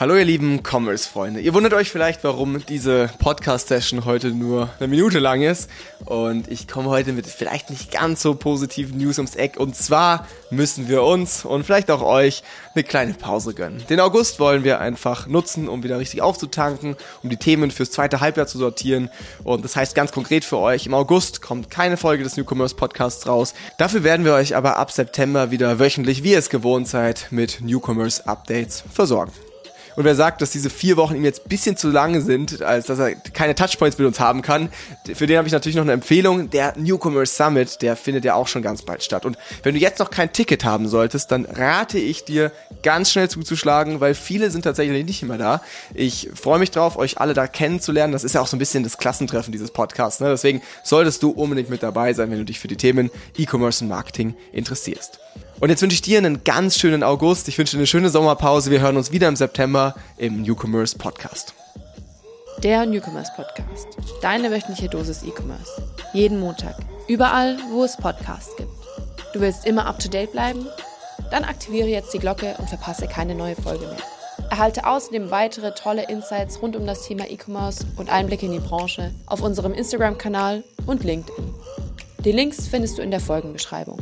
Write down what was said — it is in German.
Hallo ihr lieben Commerce-Freunde. Ihr wundert euch vielleicht, warum diese Podcast-Session heute nur eine Minute lang ist. Und ich komme heute mit vielleicht nicht ganz so positiven News ums Eck. Und zwar müssen wir uns und vielleicht auch euch eine kleine Pause gönnen. Den August wollen wir einfach nutzen, um wieder richtig aufzutanken, um die Themen fürs zweite Halbjahr zu sortieren. Und das heißt ganz konkret für euch, im August kommt keine Folge des New Commerce Podcasts raus. Dafür werden wir euch aber ab September wieder wöchentlich, wie ihr es gewohnt seid, mit New Commerce Updates versorgen. Und wer sagt, dass diese vier Wochen ihm jetzt bisschen zu lange sind, als dass er keine Touchpoints mit uns haben kann, für den habe ich natürlich noch eine Empfehlung. Der Newcomers Summit, der findet ja auch schon ganz bald statt. Und wenn du jetzt noch kein Ticket haben solltest, dann rate ich dir, ganz schnell zuzuschlagen, weil viele sind tatsächlich nicht immer da. Ich freue mich drauf, euch alle da kennenzulernen. Das ist ja auch so ein bisschen das Klassentreffen dieses Podcasts. Ne? Deswegen solltest du unbedingt mit dabei sein, wenn du dich für die Themen E-Commerce und Marketing interessierst. Und jetzt wünsche ich dir einen ganz schönen August. Ich wünsche dir eine schöne Sommerpause. Wir hören uns wieder im September im Newcomers Podcast. Der Newcomers Podcast. Deine wöchentliche Dosis E-Commerce. Jeden Montag. Überall, wo es Podcasts gibt. Du willst immer up to date bleiben? Dann aktiviere jetzt die Glocke und verpasse keine neue Folge mehr. Erhalte außerdem weitere tolle Insights rund um das Thema E-Commerce und Einblicke in die Branche auf unserem Instagram-Kanal und LinkedIn. Die Links findest du in der Folgenbeschreibung.